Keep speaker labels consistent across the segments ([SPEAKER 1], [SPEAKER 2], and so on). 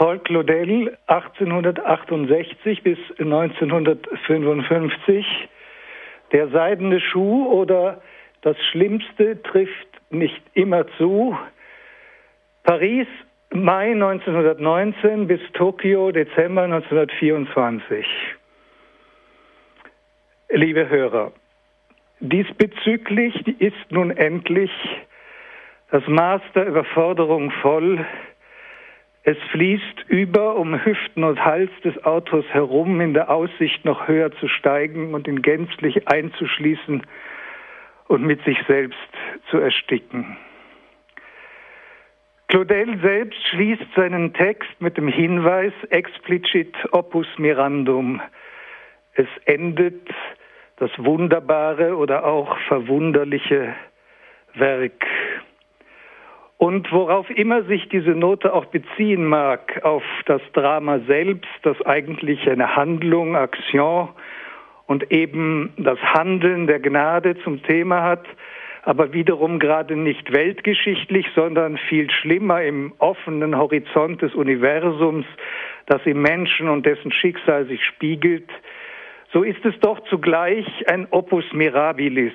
[SPEAKER 1] Paul Claudel 1868 bis 1955. Der seidene Schuh oder das Schlimmste trifft nicht immer zu. Paris Mai 1919 bis Tokio Dezember 1924. Liebe Hörer, diesbezüglich ist nun endlich das Maß der Überforderung voll. Es fließt über um Hüften und Hals des Autors herum in der Aussicht, noch höher zu steigen und ihn gänzlich einzuschließen und mit sich selbst zu ersticken. Claudel selbst schließt seinen Text mit dem Hinweis explicit opus mirandum. Es endet das wunderbare oder auch verwunderliche Werk. Und worauf immer sich diese Note auch beziehen mag, auf das Drama selbst, das eigentlich eine Handlung, Action und eben das Handeln der Gnade zum Thema hat, aber wiederum gerade nicht weltgeschichtlich, sondern viel schlimmer im offenen Horizont des Universums, das im Menschen und dessen Schicksal sich spiegelt, so ist es doch zugleich ein Opus Mirabilis,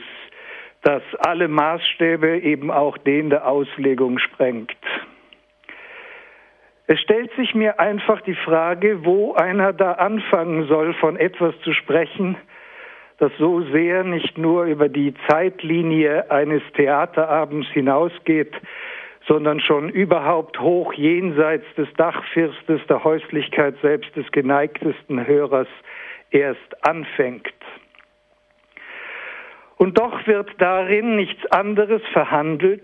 [SPEAKER 1] das alle Maßstäbe, eben auch den der Auslegung sprengt. Es stellt sich mir einfach die Frage, wo einer da anfangen soll, von etwas zu sprechen, das so sehr nicht nur über die Zeitlinie eines Theaterabends hinausgeht, sondern schon überhaupt hoch jenseits des Dachfirstes der Häuslichkeit selbst des geneigtesten Hörers erst anfängt. Und doch wird darin nichts anderes verhandelt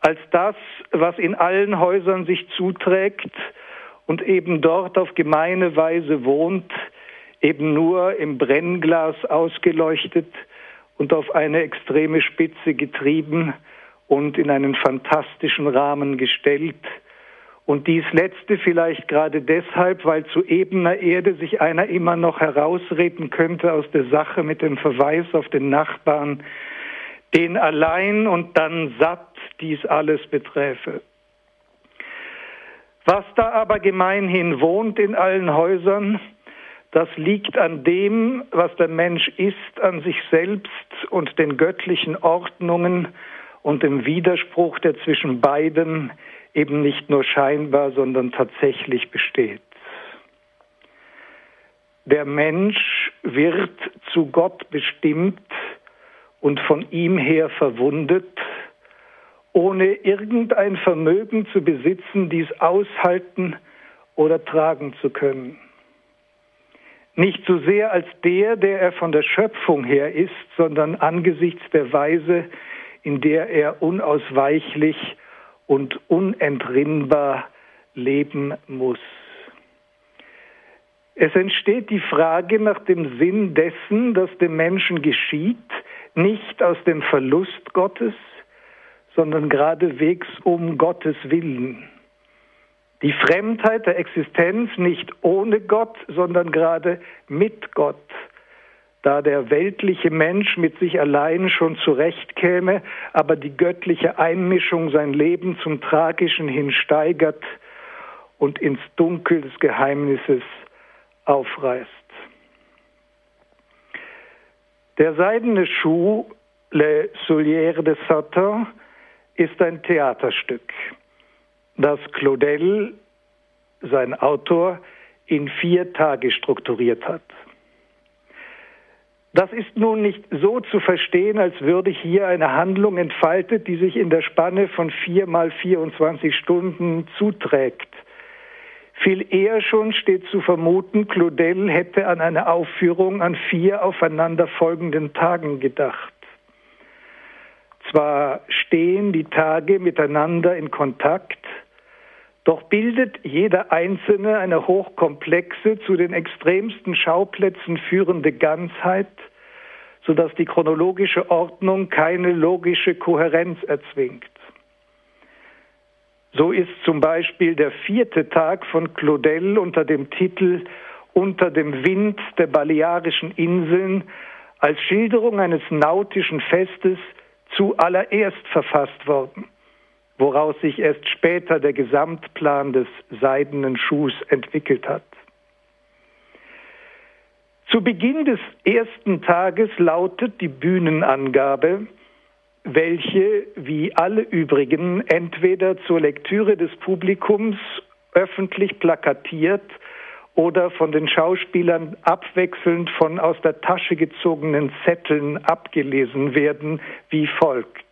[SPEAKER 1] als das, was in allen Häusern sich zuträgt und eben dort auf gemeine Weise wohnt, eben nur im Brennglas ausgeleuchtet und auf eine extreme Spitze getrieben und in einen fantastischen Rahmen gestellt. Und dies letzte vielleicht gerade deshalb, weil zu ebener Erde sich einer immer noch herausreden könnte aus der Sache mit dem Verweis auf den Nachbarn, den allein und dann satt dies alles beträfe. Was da aber gemeinhin wohnt in allen Häusern, das liegt an dem, was der Mensch ist, an sich selbst und den göttlichen Ordnungen und dem Widerspruch, der zwischen beidem eben nicht nur scheinbar, sondern tatsächlich besteht. Der Mensch wird zu Gott bestimmt und von ihm her verwundet, ohne irgendein Vermögen zu besitzen, dies aushalten oder tragen zu können. Nicht so sehr als der, der er von der Schöpfung her ist, sondern angesichts der Weise, in der er unausweichlich und unentrinnbar leben muss. Es entsteht die Frage nach dem Sinn dessen, das dem Menschen geschieht, nicht aus dem Verlust Gottes, sondern geradewegs um Gottes Willen. Die Fremdheit der Existenz nicht ohne Gott, sondern gerade mit Gott, da der weltliche Mensch mit sich allein schon zurechtkäme, aber die göttliche Einmischung sein Leben zum Tragischen hinsteigert und ins Dunkel des Geheimnisses aufreißt. Der seidene Schuh, Le Soulière de Satan, ist ein Theaterstück das Claudel, sein Autor, in vier Tage strukturiert hat. Das ist nun nicht so zu verstehen, als würde hier eine Handlung entfaltet, die sich in der Spanne von vier mal 24 Stunden zuträgt. Viel eher schon steht zu vermuten, Claudel hätte an eine Aufführung an vier aufeinanderfolgenden Tagen gedacht. Zwar stehen die Tage miteinander in Kontakt, doch bildet jeder einzelne eine hochkomplexe, zu den extremsten Schauplätzen führende Ganzheit, sodass die chronologische Ordnung keine logische Kohärenz erzwingt. So ist zum Beispiel der vierte Tag von Claudel unter dem Titel Unter dem Wind der Balearischen Inseln als Schilderung eines nautischen Festes zuallererst verfasst worden woraus sich erst später der Gesamtplan des seidenen Schuhs entwickelt hat. Zu Beginn des ersten Tages lautet die Bühnenangabe, welche wie alle übrigen entweder zur Lektüre des Publikums öffentlich plakatiert oder von den Schauspielern abwechselnd von aus der Tasche gezogenen Zetteln abgelesen werden, wie folgt.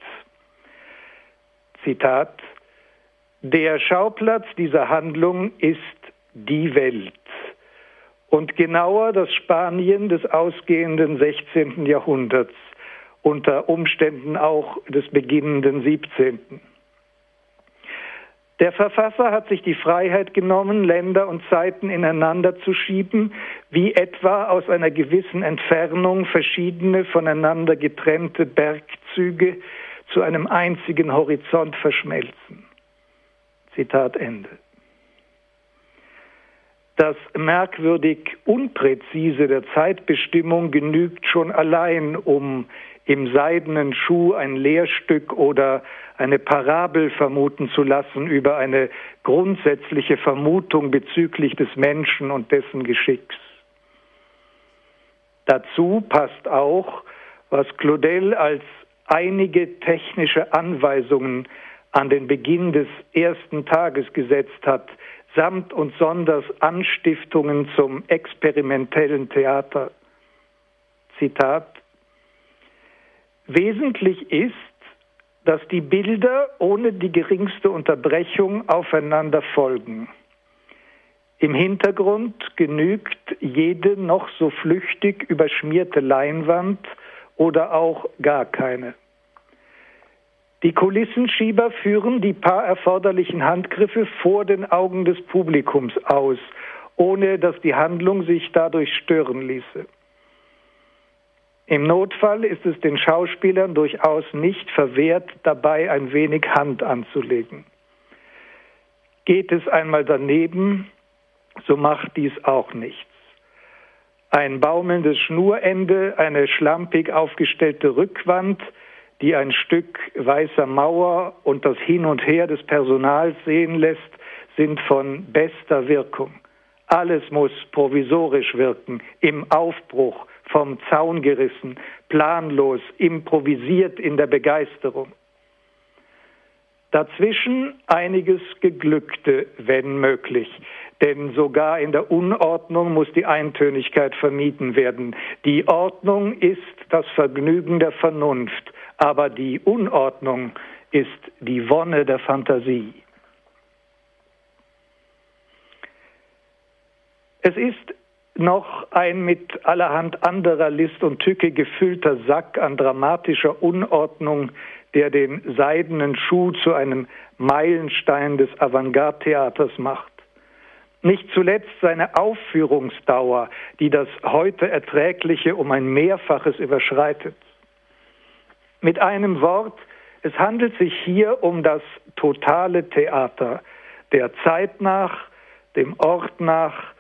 [SPEAKER 1] Zitat Der Schauplatz dieser Handlung ist die Welt und genauer das Spanien des ausgehenden 16. Jahrhunderts, unter Umständen auch des beginnenden 17. Der Verfasser hat sich die Freiheit genommen, Länder und Zeiten ineinander zu schieben, wie etwa aus einer gewissen Entfernung verschiedene voneinander getrennte Bergzüge zu einem einzigen Horizont verschmelzen. Zitat Ende. Das merkwürdig Unpräzise der Zeitbestimmung genügt schon allein, um im seidenen Schuh ein Lehrstück oder eine Parabel vermuten zu lassen über eine grundsätzliche Vermutung bezüglich des Menschen und dessen Geschicks. Dazu passt auch, was Claudel als einige technische Anweisungen an den Beginn des ersten Tages gesetzt hat, samt und sonders Anstiftungen zum experimentellen Theater. Zitat Wesentlich ist, dass die Bilder ohne die geringste Unterbrechung aufeinander folgen. Im Hintergrund genügt jede noch so flüchtig überschmierte Leinwand oder auch gar keine. Die Kulissenschieber führen die paar erforderlichen Handgriffe vor den Augen des Publikums aus, ohne dass die Handlung sich dadurch stören ließe. Im Notfall ist es den Schauspielern durchaus nicht verwehrt, dabei ein wenig Hand anzulegen. Geht es einmal daneben, so macht dies auch nichts. Ein baumelndes Schnurende, eine schlampig aufgestellte Rückwand, die ein Stück weißer Mauer und das Hin und Her des Personals sehen lässt, sind von bester Wirkung. Alles muss provisorisch wirken, im Aufbruch, vom Zaun gerissen, planlos, improvisiert in der Begeisterung. Dazwischen einiges Geglückte, wenn möglich, denn sogar in der Unordnung muss die Eintönigkeit vermieden werden. Die Ordnung ist das Vergnügen der Vernunft, aber die Unordnung ist die Wonne der Fantasie. Es ist noch ein mit allerhand anderer List und Tücke gefüllter Sack an dramatischer Unordnung, der den seidenen Schuh zu einem Meilenstein des Avantgarde-Theaters macht. Nicht zuletzt seine Aufführungsdauer, die das heute Erträgliche um ein Mehrfaches überschreitet. Mit einem Wort, es handelt sich hier um das totale Theater, der Zeit nach, dem Ort nach,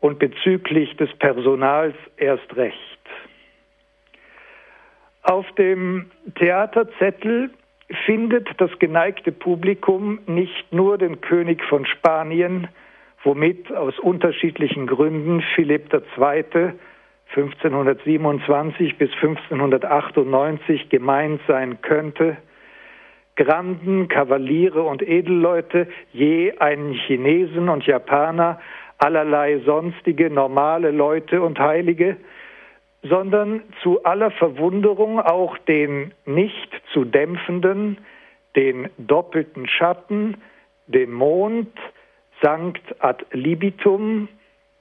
[SPEAKER 1] und bezüglich des Personals erst recht. Auf dem Theaterzettel findet das geneigte Publikum nicht nur den König von Spanien, womit aus unterschiedlichen Gründen Philipp II. 1527 bis 1598 gemeint sein könnte, Granden, Kavaliere und Edelleute, je einen Chinesen und Japaner, allerlei sonstige normale Leute und Heilige, sondern zu aller Verwunderung auch den nicht zu dämpfenden, den doppelten Schatten, den Mond, Sankt ad libitum,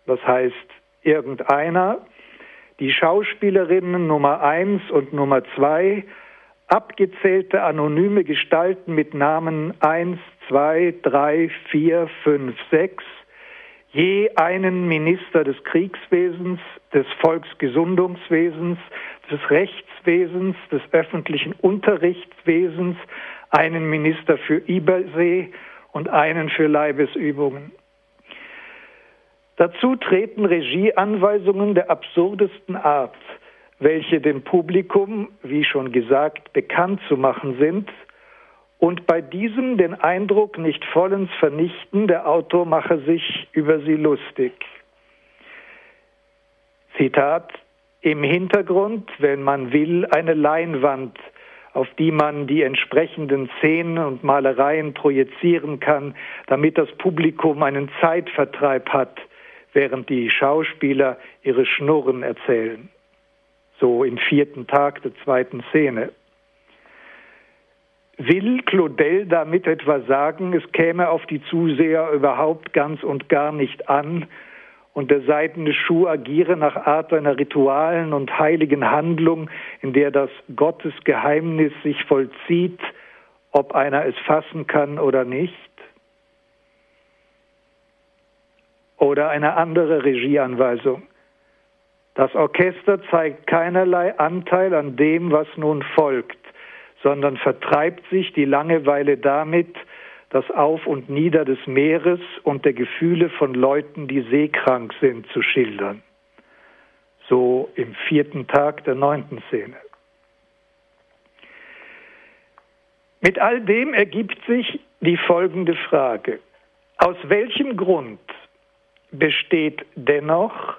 [SPEAKER 1] das heißt irgendeiner, die Schauspielerinnen Nummer eins und Nummer zwei, abgezählte anonyme Gestalten mit Namen eins, zwei, drei, vier, fünf, sechs, je einen Minister des Kriegswesens, des Volksgesundungswesens, des Rechtswesens, des öffentlichen Unterrichtswesens, einen Minister für Übersee und einen für Leibesübungen. Dazu treten Regieanweisungen der absurdesten Art, welche dem Publikum, wie schon gesagt, bekannt zu machen sind und bei diesem den Eindruck nicht vollends vernichten, der Autor mache sich über sie lustig. Zitat, im Hintergrund, wenn man will, eine Leinwand, auf die man die entsprechenden Szenen und Malereien projizieren kann, damit das Publikum einen Zeitvertreib hat, während die Schauspieler ihre Schnurren erzählen. So im vierten Tag der zweiten Szene. Will Claudel damit etwa sagen, es käme auf die Zuseher überhaupt ganz und gar nicht an, und der seidene Schuh agiere nach Art einer ritualen und heiligen Handlung, in der das Gottesgeheimnis sich vollzieht, ob einer es fassen kann oder nicht? Oder eine andere Regieanweisung. Das Orchester zeigt keinerlei Anteil an dem, was nun folgt, sondern vertreibt sich die Langeweile damit, das Auf und Nieder des Meeres und der Gefühle von Leuten, die seekrank sind, zu schildern. So im vierten Tag der neunten Szene. Mit all dem ergibt sich die folgende Frage. Aus welchem Grund besteht dennoch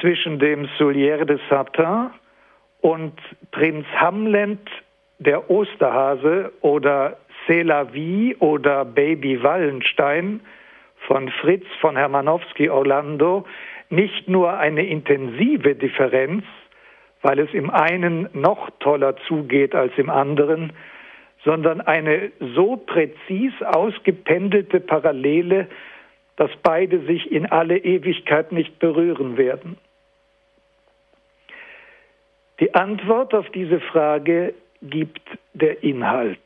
[SPEAKER 1] zwischen dem Soulière de Satin und Prinz Hamlet der Osterhase oder C'est la vie oder Baby Wallenstein von Fritz von Hermanowski Orlando nicht nur eine intensive Differenz, weil es im einen noch toller zugeht als im anderen, sondern eine so präzis ausgependelte Parallele, dass beide sich in alle Ewigkeit nicht berühren werden. Die Antwort auf diese Frage gibt der Inhalt.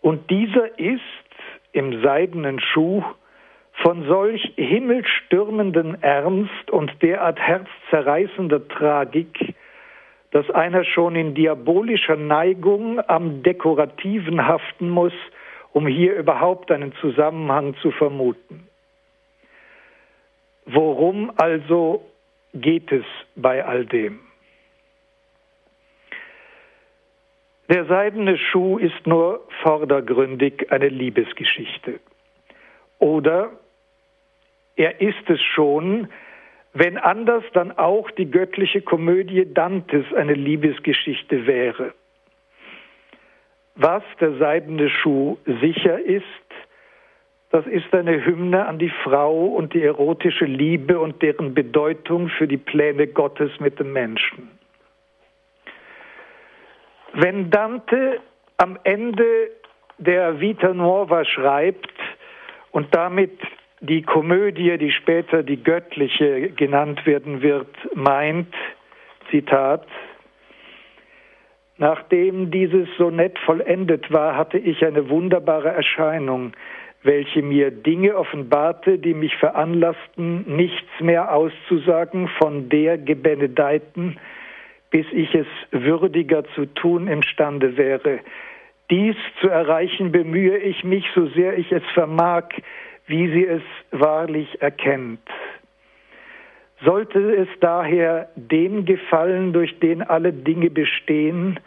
[SPEAKER 1] Und dieser ist im seidenen Schuh von solch himmelstürmenden Ernst und derart herzzerreißender Tragik, dass einer schon in diabolischer Neigung am Dekorativen haften muss, um hier überhaupt einen Zusammenhang zu vermuten. Worum also geht es bei all dem? Der seidene Schuh ist nur vordergründig eine Liebesgeschichte. Oder er ist es schon, wenn anders dann auch die göttliche Komödie Dantes eine Liebesgeschichte wäre. Was der seidene Schuh sicher ist, das ist eine Hymne an die Frau und die erotische Liebe und deren Bedeutung für die Pläne Gottes mit dem Menschen. Wenn Dante am Ende der Vita Nuova schreibt und damit die Komödie, die später die göttliche genannt werden wird, meint, Zitat, Nachdem dieses Sonett vollendet war, hatte ich eine wunderbare Erscheinung, welche mir Dinge offenbarte, die mich veranlassten, nichts mehr auszusagen von der Gebenedeiten, bis ich es würdiger zu tun imstande wäre. Dies zu erreichen bemühe ich mich, so sehr ich es vermag, wie sie es wahrlich erkennt. Sollte es daher dem gefallen, durch den alle Dinge bestehen,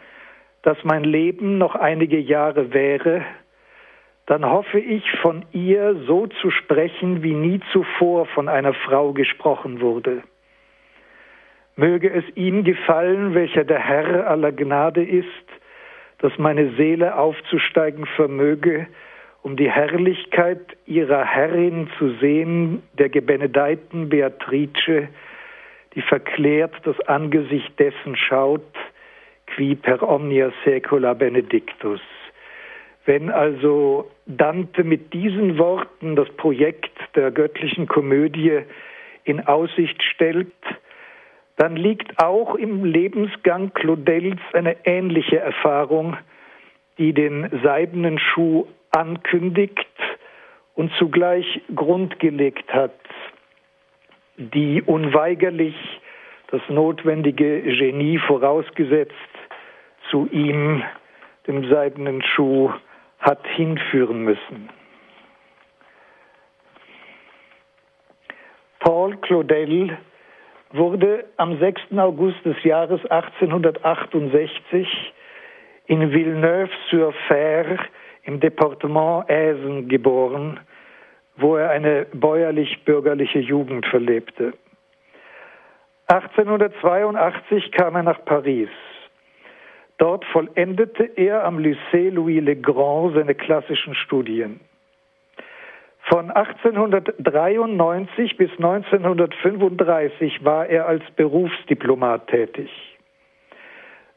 [SPEAKER 1] dass mein Leben noch einige Jahre wäre, dann hoffe ich von ihr so zu sprechen, wie nie zuvor von einer Frau gesprochen wurde. Möge es ihm gefallen, welcher der Herr aller Gnade ist, dass meine Seele aufzusteigen vermöge, um die Herrlichkeit ihrer Herrin zu sehen, der gebenedeiten Beatrice, die verklärt das Angesicht dessen schaut, qui per omnia saecula benedictus. Wenn also Dante mit diesen Worten das Projekt der göttlichen Komödie in Aussicht stellt, dann liegt auch im Lebensgang Claudels eine ähnliche Erfahrung, die den seidenen Schuh ankündigt und zugleich Grund gelegt hat, die unweigerlich das notwendige Genie vorausgesetzt zu ihm, dem seidenen Schuh, hat hinführen müssen. Paul Claudel wurde am 6. August des Jahres 1868 in Villeneuve-sur-Fer im Departement Aisen geboren, wo er eine bäuerlich-bürgerliche Jugend verlebte. 1882 kam er nach Paris. Dort vollendete er am Lycée Louis Le Grand seine klassischen Studien. Von 1893 bis 1935 war er als Berufsdiplomat tätig.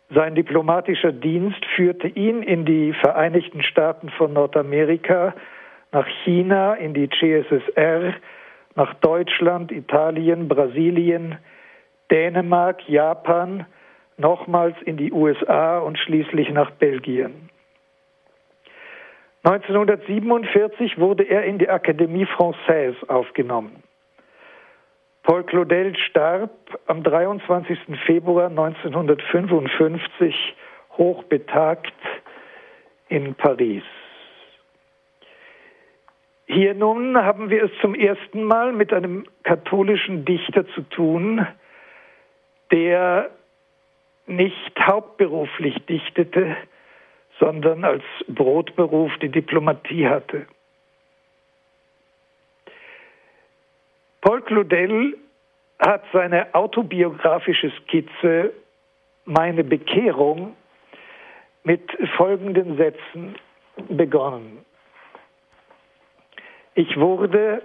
[SPEAKER 1] Sein diplomatischer Dienst führte ihn in die Vereinigten Staaten von Nordamerika, nach China, in die CSSR, nach Deutschland, Italien, Brasilien, Dänemark, Japan, nochmals in die USA und schließlich nach Belgien. 1947 wurde er in die Akademie Française aufgenommen. Paul Claudel starb am 23. Februar 1955 hochbetagt in Paris. Hier nun haben wir es zum ersten Mal mit einem katholischen Dichter zu tun, der nicht hauptberuflich dichtete, sondern als Brotberuf die Diplomatie hatte. Paul Claudel hat seine autobiografische Skizze Meine Bekehrung mit folgenden Sätzen begonnen. Ich wurde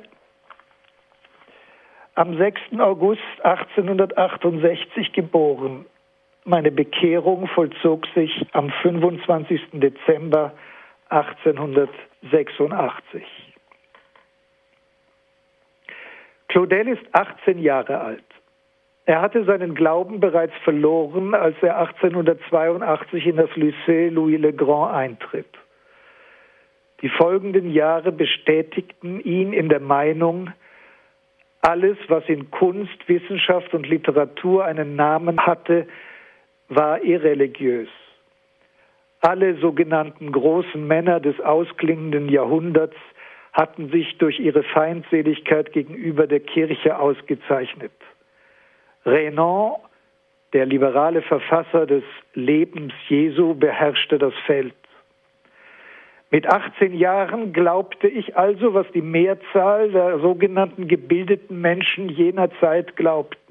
[SPEAKER 1] am 6. August 1868 geboren meine Bekehrung vollzog sich am 25. Dezember 1886. Claudel ist 18 Jahre alt. Er hatte seinen Glauben bereits verloren, als er 1882 in das Lycée Louis Le Grand eintritt. Die folgenden Jahre bestätigten ihn in der Meinung, alles, was in Kunst, Wissenschaft und Literatur einen Namen hatte, war irreligiös. Alle sogenannten großen Männer des ausklingenden Jahrhunderts hatten sich durch ihre Feindseligkeit gegenüber der Kirche ausgezeichnet. Renan, der liberale Verfasser des Lebens Jesu, beherrschte das Feld. Mit 18 Jahren glaubte ich also, was die Mehrzahl der sogenannten gebildeten Menschen jener Zeit glaubten.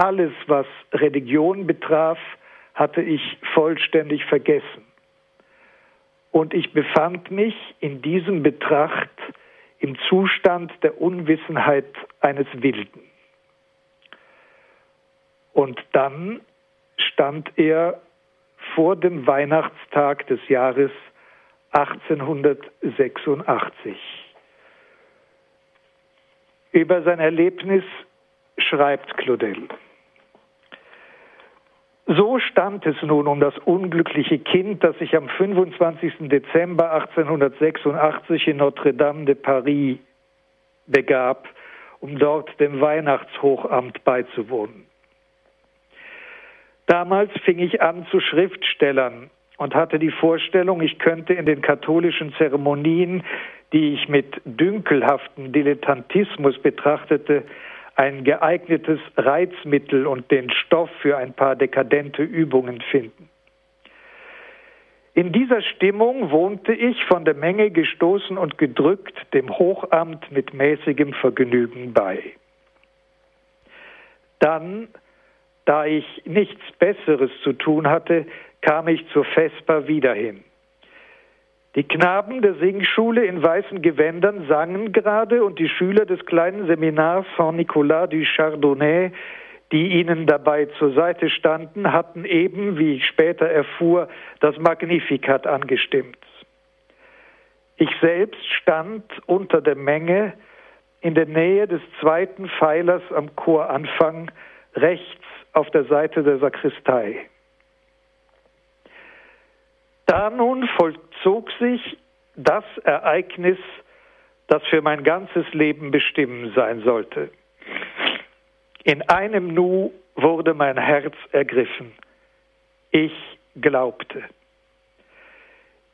[SPEAKER 1] Alles, was Religion betraf, hatte ich vollständig vergessen. Und ich befand mich in diesem Betracht im Zustand der Unwissenheit eines Wilden. Und dann stand er vor dem Weihnachtstag des Jahres 1886. Über sein Erlebnis schreibt Claudel. So stand es nun um das unglückliche Kind, das sich am 25. Dezember 1886 in Notre-Dame de Paris begab, um dort dem Weihnachtshochamt beizuwohnen. Damals fing ich an zu Schriftstellern und hatte die Vorstellung, ich könnte in den katholischen Zeremonien, die ich mit dünkelhaften Dilettantismus betrachtete, ein geeignetes Reizmittel und den Stoff für ein paar dekadente Übungen finden. In dieser Stimmung wohnte ich, von der Menge gestoßen und gedrückt, dem Hochamt mit mäßigem Vergnügen bei. Dann, da ich nichts Besseres zu tun hatte, kam ich zur Vesper wieder hin. Die Knaben der Singschule in weißen Gewändern sangen gerade und die Schüler des kleinen Seminars Saint-Nicolas du Chardonnay, die ihnen dabei zur Seite standen, hatten eben, wie ich später erfuhr, das Magnificat angestimmt. Ich selbst stand unter der Menge in der Nähe des zweiten Pfeilers am Choranfang, rechts auf der Seite der Sakristei. Da nun vollzog sich das Ereignis, das für mein ganzes Leben bestimmend sein sollte. In einem Nu wurde mein Herz ergriffen. Ich glaubte.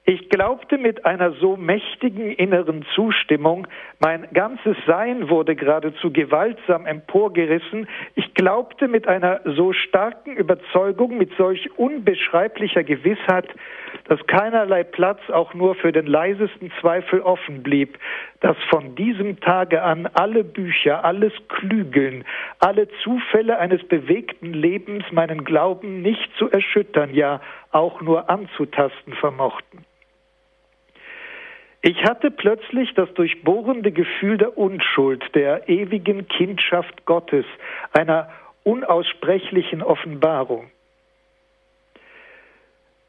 [SPEAKER 1] Ich glaubte mit einer so mächtigen inneren Zustimmung, mein ganzes Sein wurde geradezu gewaltsam emporgerissen, ich glaubte mit einer so starken Überzeugung, mit solch unbeschreiblicher Gewissheit, dass keinerlei Platz auch nur für den leisesten Zweifel offen blieb, dass von diesem Tage an alle Bücher, alles Klügeln, alle Zufälle eines bewegten Lebens meinen Glauben nicht zu erschüttern, ja auch nur anzutasten vermochten. Ich hatte plötzlich das durchbohrende Gefühl der Unschuld, der ewigen Kindschaft Gottes, einer unaussprechlichen Offenbarung.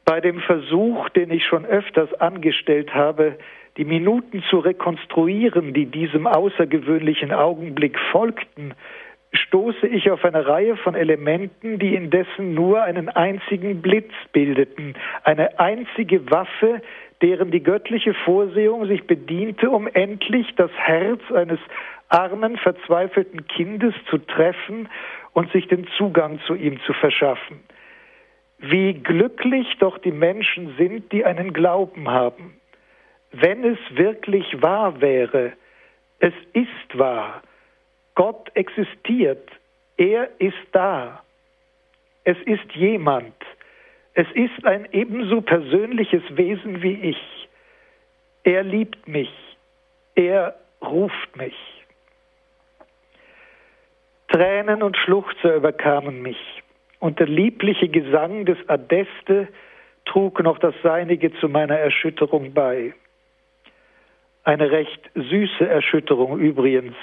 [SPEAKER 1] Bei dem Versuch, den ich schon öfters angestellt habe, die Minuten zu rekonstruieren, die diesem außergewöhnlichen Augenblick folgten, stoße ich auf eine Reihe von Elementen, die indessen nur einen einzigen Blitz bildeten, eine einzige Waffe, deren die göttliche Vorsehung sich bediente, um endlich das Herz eines armen, verzweifelten Kindes zu treffen und sich den Zugang zu ihm zu verschaffen. Wie glücklich doch die Menschen sind, die einen Glauben haben. Wenn es wirklich wahr wäre, es ist wahr, Gott existiert, er ist da, es ist jemand, es ist ein ebenso persönliches Wesen wie ich. Er liebt mich. Er ruft mich. Tränen und Schluchzer überkamen mich, und der liebliche Gesang des Adeste trug noch das Seinige zu meiner Erschütterung bei. Eine recht süße Erschütterung übrigens,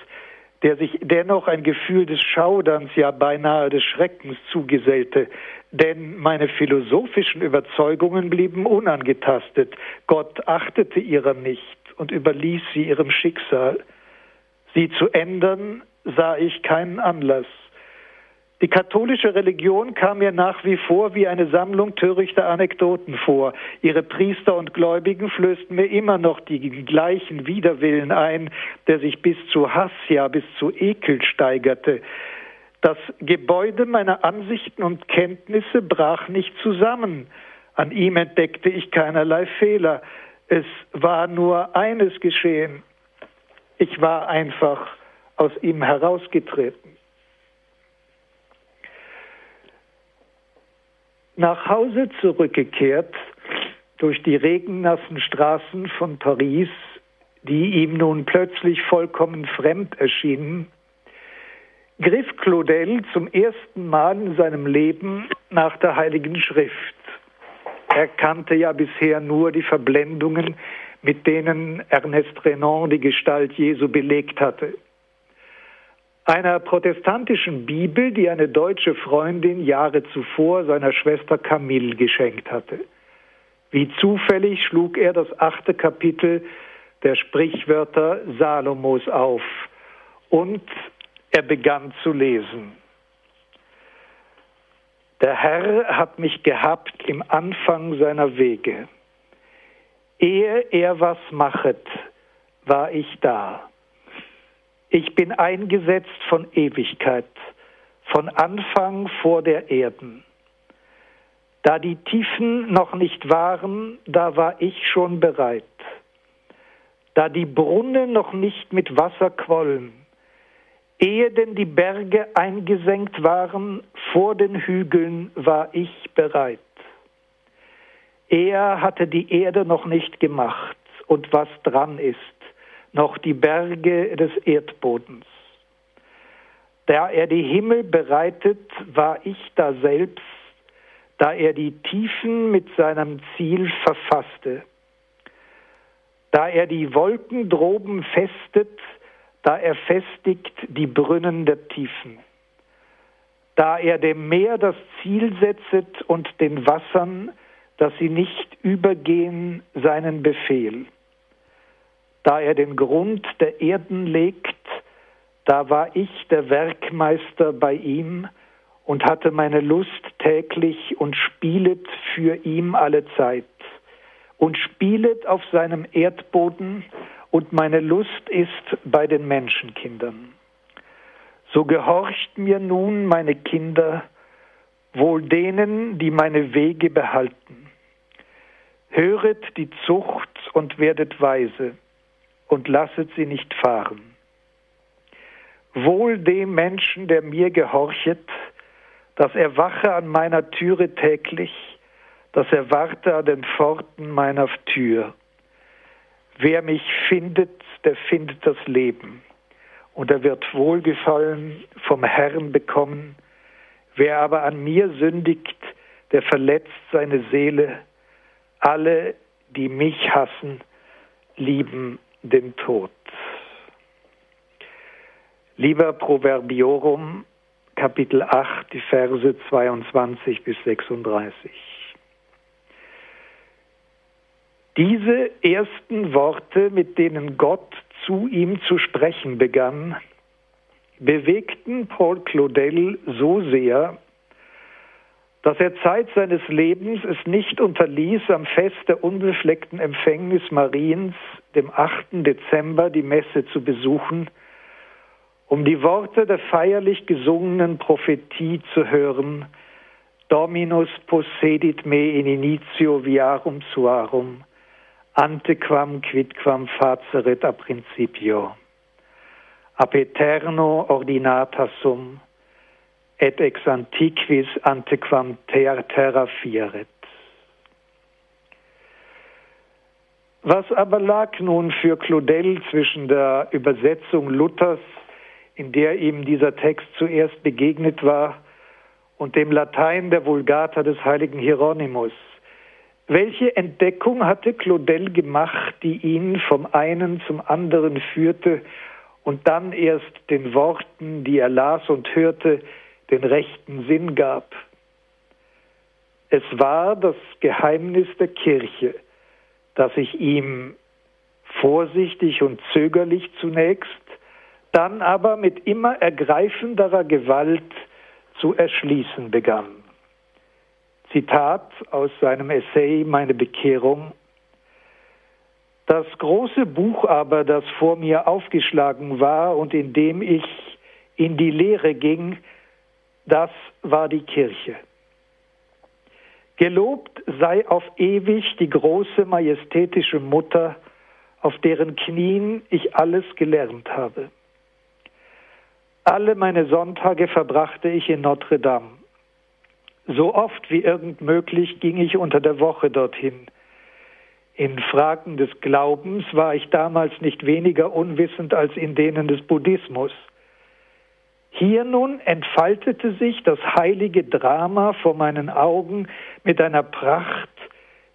[SPEAKER 1] der sich dennoch ein Gefühl des Schauderns, ja beinahe des Schreckens zugesellte, denn meine philosophischen Überzeugungen blieben unangetastet. Gott achtete ihrer nicht und überließ sie ihrem Schicksal. Sie zu ändern sah ich keinen Anlass. Die katholische Religion kam mir nach wie vor wie eine Sammlung törichter Anekdoten vor. Ihre Priester und Gläubigen flößten mir immer noch die gleichen Widerwillen ein, der sich bis zu Hass, ja bis zu Ekel steigerte. Das Gebäude meiner Ansichten und Kenntnisse brach nicht zusammen. An ihm entdeckte ich keinerlei Fehler. Es war nur eines geschehen. Ich war einfach aus ihm herausgetreten. Nach Hause zurückgekehrt durch die regennassen Straßen von Paris, die ihm nun plötzlich vollkommen fremd erschienen, griff Claudel zum ersten Mal in seinem Leben nach der Heiligen Schrift. Er kannte ja bisher nur die Verblendungen, mit denen Ernest Renan die Gestalt Jesu belegt hatte. Einer protestantischen Bibel, die eine deutsche Freundin Jahre zuvor seiner Schwester Camille geschenkt hatte. Wie zufällig schlug er das achte Kapitel der Sprichwörter Salomos auf und er begann zu lesen. Der Herr hat mich gehabt im Anfang seiner Wege. Ehe er was machet, war ich da. Ich bin eingesetzt von Ewigkeit, von Anfang vor der Erden. Da die Tiefen noch nicht waren, da war ich schon bereit. Da die Brunnen noch nicht mit Wasser quollen, Ehe denn die Berge eingesenkt waren, vor den Hügeln war ich bereit. Er hatte die Erde noch nicht gemacht und was dran ist, noch die Berge des Erdbodens. Da er die Himmel bereitet, war ich da selbst, da er die Tiefen mit seinem Ziel verfasste. Da er die Wolken droben festet, da er festigt die Brünnen der Tiefen. Da er dem Meer das Ziel setzet und den Wassern, dass sie nicht übergehen, seinen Befehl. Da er den Grund der Erden legt, da war ich der Werkmeister bei ihm und hatte meine Lust täglich und spielet für ihm alle Zeit und spielet auf seinem Erdboden und meine Lust ist bei den Menschenkindern. So gehorcht mir nun, meine Kinder, wohl denen, die meine Wege behalten. Höret die Zucht und werdet weise und lasset sie nicht fahren. Wohl dem Menschen, der mir gehorchet, dass er wache an meiner Türe täglich, dass er warte an den Pforten meiner Tür. Wer mich findet, der findet das Leben, und er wird Wohlgefallen vom Herrn bekommen. Wer aber an mir sündigt, der verletzt seine Seele. Alle, die mich hassen, lieben den Tod. Lieber Proverbiorum, Kapitel 8, die Verse 22 bis 36. Diese ersten Worte, mit denen Gott zu ihm zu sprechen begann, bewegten Paul Claudel so sehr, dass er Zeit seines Lebens es nicht unterließ, am Fest der unbefleckten Empfängnis Mariens, dem 8. Dezember, die Messe zu besuchen, um die Worte der feierlich gesungenen Prophetie zu hören, Dominus possedit me in initio viarum suarum, antequam quidquam faceret a principio, ab eterno ordinata sum, et ex antiquis antequam ter terra fieret. Was aber lag nun für Claudel zwischen der Übersetzung Luthers, in der ihm dieser Text zuerst begegnet war, und dem Latein der Vulgata des heiligen Hieronymus? Welche Entdeckung hatte Claudel gemacht, die ihn vom einen zum anderen führte und dann erst den Worten, die er las und hörte, den rechten Sinn gab. Es war das Geheimnis der Kirche, das sich ihm vorsichtig und zögerlich zunächst, dann aber mit immer ergreifenderer Gewalt zu erschließen begann. Zitat aus seinem Essay Meine Bekehrung. Das große Buch aber, das vor mir aufgeschlagen war und in dem ich in die Lehre ging, das war die Kirche. Gelobt sei auf ewig die große majestätische Mutter, auf deren Knien ich alles gelernt habe. Alle meine Sonntage verbrachte ich in Notre Dame. So oft wie irgend möglich ging ich unter der Woche dorthin. In Fragen des Glaubens war ich damals nicht weniger unwissend als in denen des Buddhismus. Hier nun entfaltete sich das heilige Drama vor meinen Augen mit einer Pracht,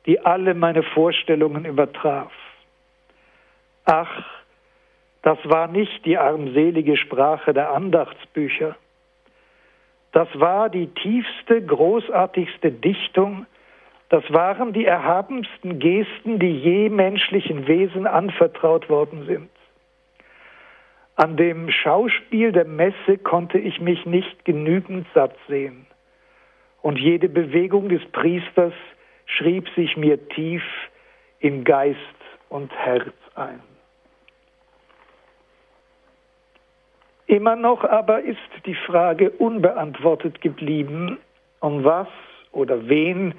[SPEAKER 1] die alle meine Vorstellungen übertraf. Ach, das war nicht die armselige Sprache der Andachtsbücher. Das war die tiefste, großartigste Dichtung, das waren die erhabensten Gesten, die je menschlichen Wesen anvertraut worden sind. An dem Schauspiel der Messe konnte ich mich nicht genügend satt sehen. Und jede Bewegung des Priesters schrieb sich mir tief in Geist und Herz ein. Immer noch aber ist die Frage unbeantwortet geblieben, um was oder wen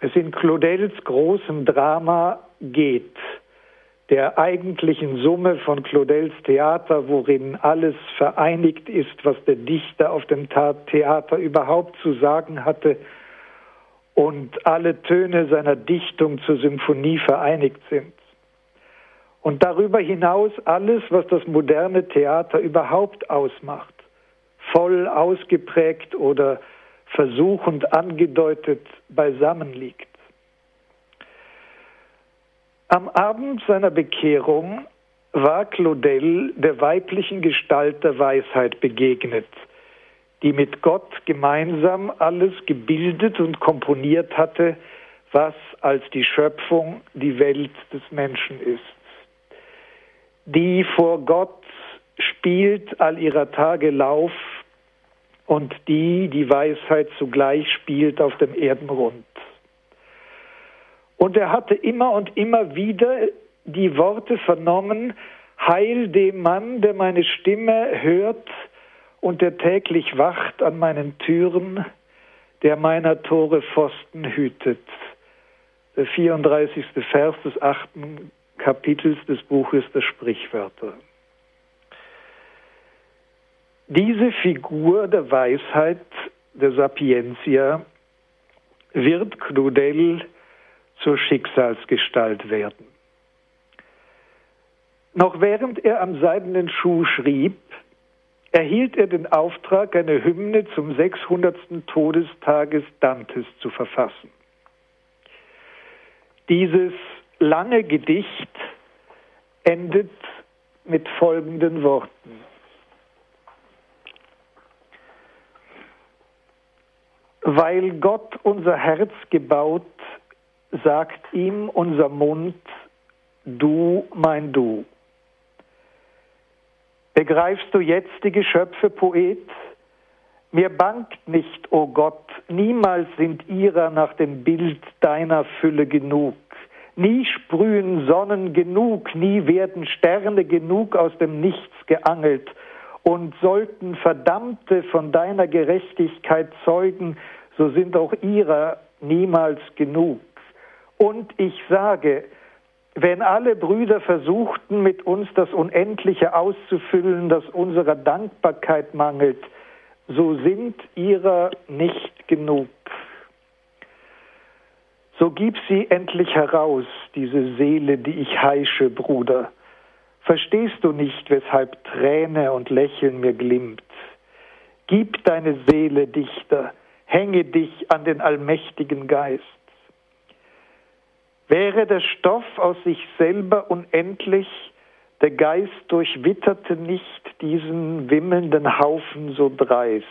[SPEAKER 1] es in Claudels großem Drama geht der eigentlichen Summe von Claudels Theater, worin alles vereinigt ist, was der Dichter auf dem Theater überhaupt zu sagen hatte und alle Töne seiner Dichtung zur Symphonie vereinigt sind. Und darüber hinaus alles, was das moderne Theater überhaupt ausmacht, voll ausgeprägt oder versuchend angedeutet beisammen liegt. Am Abend seiner Bekehrung war Claudel der weiblichen Gestalt der Weisheit begegnet, die mit Gott gemeinsam alles gebildet und komponiert hatte, was als die Schöpfung die Welt des Menschen ist. Die vor Gott spielt all ihrer Tage Lauf und die die Weisheit zugleich spielt auf dem Erdenrund. Und er hatte immer und immer wieder die Worte vernommen, Heil dem Mann, der meine Stimme hört und der täglich wacht an meinen Türen, der meiner Tore Pfosten hütet. Der 34. Vers des achten Kapitels des Buches der Sprichwörter. Diese Figur der Weisheit, der Sapientia, wird Claudel zur Schicksalsgestalt werden. Noch während er am seidenen Schuh schrieb, erhielt er den Auftrag, eine Hymne zum 600. Todestages Dantes zu verfassen. Dieses lange Gedicht endet mit folgenden Worten. Weil Gott unser Herz gebaut, sagt ihm unser Mund, du mein Du. Begreifst du jetzt die Geschöpfe, Poet? Mir bangt nicht, o oh Gott, niemals sind ihrer nach dem Bild deiner Fülle genug. Nie sprühen Sonnen genug, nie werden Sterne genug aus dem Nichts geangelt. Und sollten Verdammte von deiner Gerechtigkeit zeugen, so sind auch ihrer niemals genug. Und ich sage, wenn alle Brüder versuchten, mit uns das Unendliche auszufüllen, das unserer Dankbarkeit mangelt, so sind ihrer nicht genug. So gib sie endlich heraus, diese Seele, die ich heische, Bruder. Verstehst du nicht, weshalb Träne und Lächeln mir glimmt? Gib deine Seele, Dichter, hänge dich an den allmächtigen Geist. Wäre der Stoff aus sich selber unendlich, der Geist durchwitterte nicht diesen wimmelnden Haufen so dreist.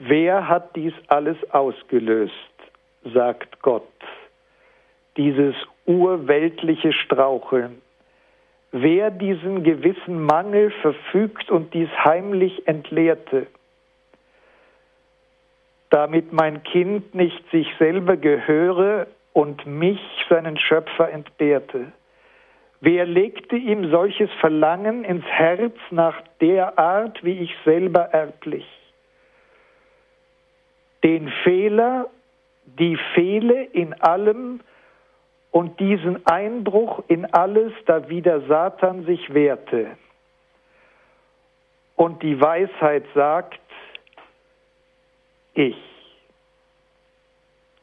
[SPEAKER 1] Wer hat dies alles ausgelöst, sagt Gott, dieses urweltliche Straucheln? Wer diesen gewissen Mangel verfügt und dies heimlich entleerte? Damit mein Kind nicht sich selber gehöre und mich, seinen Schöpfer, entbehrte. Wer legte ihm solches Verlangen ins Herz nach der Art, wie ich selber erblich? Den Fehler, die Fehle in allem und diesen Einbruch in alles, da wieder Satan sich wehrte. Und die Weisheit sagt, ich.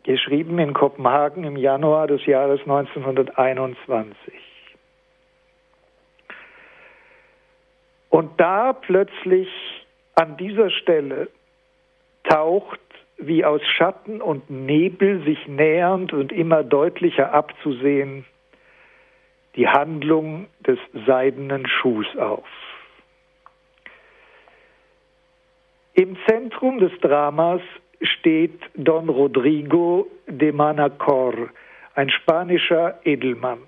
[SPEAKER 1] Geschrieben in Kopenhagen im Januar des Jahres 1921. Und da plötzlich an dieser Stelle taucht, wie aus Schatten und Nebel sich nähernd und immer deutlicher abzusehen, die Handlung des seidenen Schuhs auf. Im Zentrum des Dramas steht Don Rodrigo de Manacor, ein spanischer Edelmann.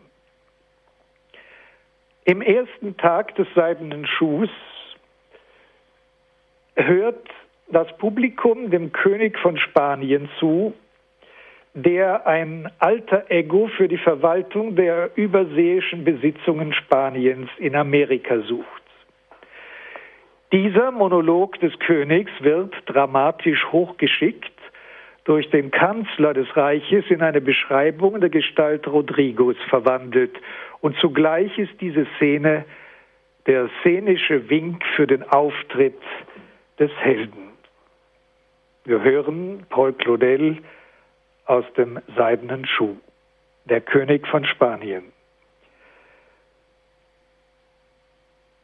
[SPEAKER 1] Im ersten Tag des seidenen Schuhs hört das Publikum dem König von Spanien zu, der ein alter Ego für die Verwaltung der überseeischen Besitzungen Spaniens in Amerika sucht. Dieser Monolog des Königs wird dramatisch hochgeschickt durch den Kanzler des Reiches in eine Beschreibung der Gestalt Rodrigos verwandelt. Und zugleich ist diese Szene der szenische Wink für den Auftritt des Helden. Wir hören Paul Claudel aus dem seidenen Schuh, der König von Spanien.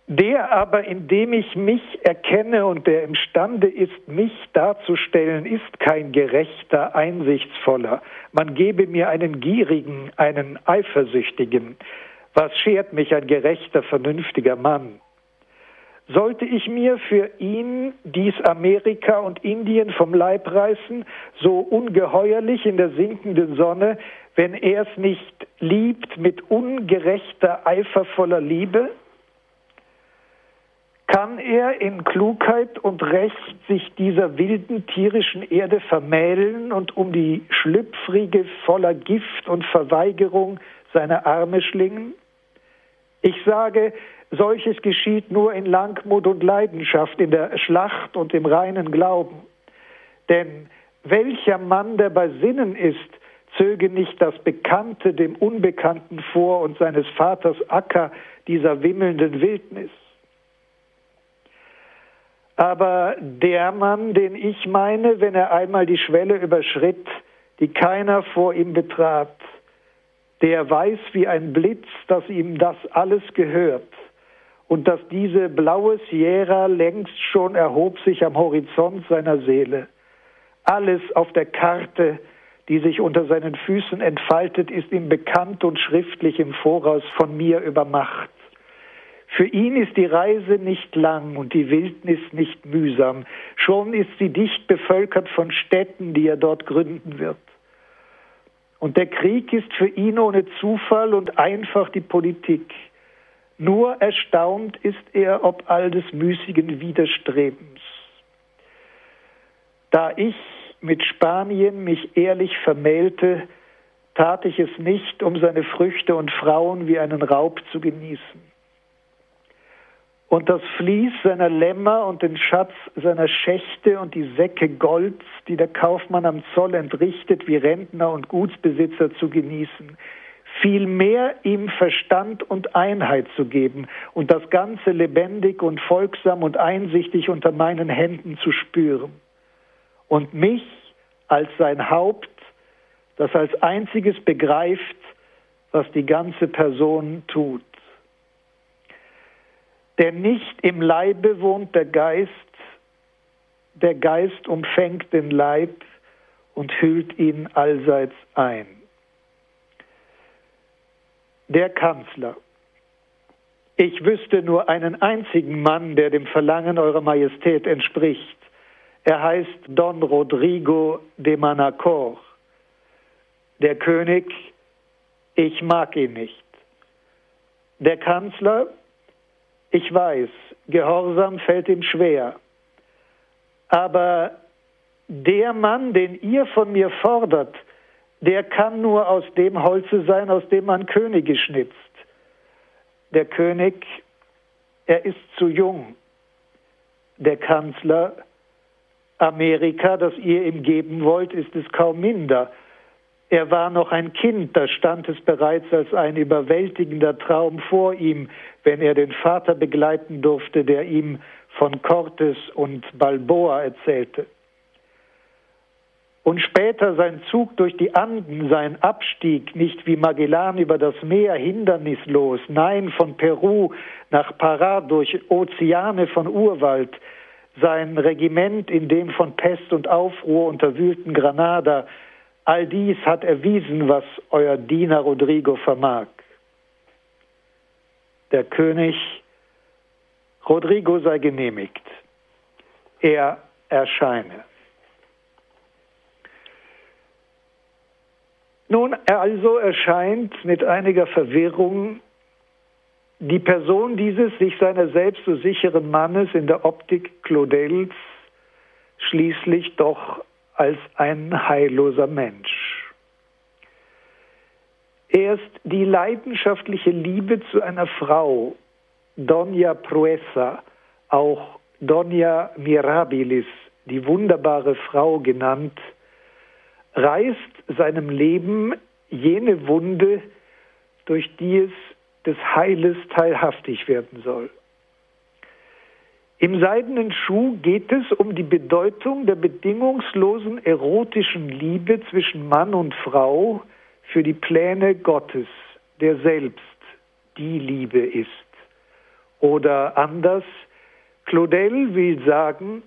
[SPEAKER 1] Der aber, indem ich mich erkenne und der imstande ist, mich darzustellen, ist kein gerechter, einsichtsvoller. Man gebe mir einen gierigen, einen eifersüchtigen. Was schert mich ein gerechter, vernünftiger Mann? Sollte ich mir für ihn dies Amerika und Indien vom Leib reißen, so ungeheuerlich in der sinkenden Sonne, wenn er es nicht liebt mit ungerechter, eifervoller Liebe? Kann er in Klugheit und Recht sich dieser wilden tierischen Erde vermählen und um die schlüpfrige voller Gift und Verweigerung seine Arme schlingen? Ich sage, solches geschieht nur in Langmut und Leidenschaft, in der Schlacht und im reinen Glauben. Denn welcher Mann, der bei Sinnen ist, zöge nicht das Bekannte dem Unbekannten vor und seines Vaters Acker dieser wimmelnden Wildnis? Aber der Mann, den ich meine, wenn er einmal die Schwelle überschritt, die keiner vor ihm betrat, der weiß wie ein Blitz, dass ihm das alles gehört und dass diese blaue Sierra längst schon erhob sich am Horizont seiner Seele. Alles auf der Karte, die sich unter seinen Füßen entfaltet, ist ihm bekannt und schriftlich im Voraus von mir übermacht. Für ihn ist die Reise nicht lang und die Wildnis nicht mühsam. Schon ist sie dicht bevölkert von Städten, die er dort gründen wird. Und der Krieg ist für ihn ohne Zufall und einfach die Politik. Nur erstaunt ist er ob all des müßigen Widerstrebens. Da ich mit Spanien mich ehrlich vermählte, tat ich es nicht, um seine Früchte und Frauen wie einen Raub zu genießen und das Vlies seiner Lämmer und den Schatz seiner Schächte und die Säcke Golds, die der Kaufmann am Zoll entrichtet, wie Rentner und Gutsbesitzer zu genießen, vielmehr ihm Verstand und Einheit zu geben und das Ganze lebendig und folgsam und einsichtig unter meinen Händen zu spüren und mich als sein Haupt, das als einziges begreift, was die ganze Person tut. Denn nicht im Leibe wohnt der Geist, der Geist umfängt den Leib und hüllt ihn allseits ein. Der Kanzler. Ich wüsste nur einen einzigen Mann, der dem Verlangen Eurer Majestät entspricht. Er heißt Don Rodrigo de Manacor. Der König, ich mag ihn nicht. Der Kanzler, ich weiß, Gehorsam fällt ihm schwer. Aber der Mann, den ihr von mir fordert, der kann nur aus dem Holze sein, aus dem man Könige schnitzt. Der König, er ist zu jung. Der Kanzler, Amerika, das ihr ihm geben wollt, ist es kaum minder. Er war noch ein Kind, da stand es bereits als ein überwältigender Traum vor ihm, wenn er den Vater begleiten durfte, der ihm von Cortes und Balboa erzählte. Und später sein Zug durch die Anden, sein Abstieg, nicht wie Magellan über das Meer hindernislos, nein, von Peru nach Pará durch Ozeane von Urwald, sein Regiment in dem von Pest und Aufruhr unterwühlten Granada, All dies hat erwiesen, was euer Diener Rodrigo vermag. Der König Rodrigo sei genehmigt. Er erscheine. Nun also erscheint mit einiger Verwirrung die Person dieses sich seiner selbst so sicheren Mannes in der Optik Claudels schließlich doch als ein heilloser Mensch. Erst die leidenschaftliche Liebe zu einer Frau, Donna Proessa, auch Donna Mirabilis, die wunderbare Frau genannt, reißt seinem Leben jene Wunde, durch die es des Heiles teilhaftig werden soll. Im seidenen Schuh geht es um die Bedeutung der bedingungslosen erotischen Liebe zwischen Mann und Frau für die Pläne Gottes, der selbst die Liebe ist. Oder anders, Claudel will sagen,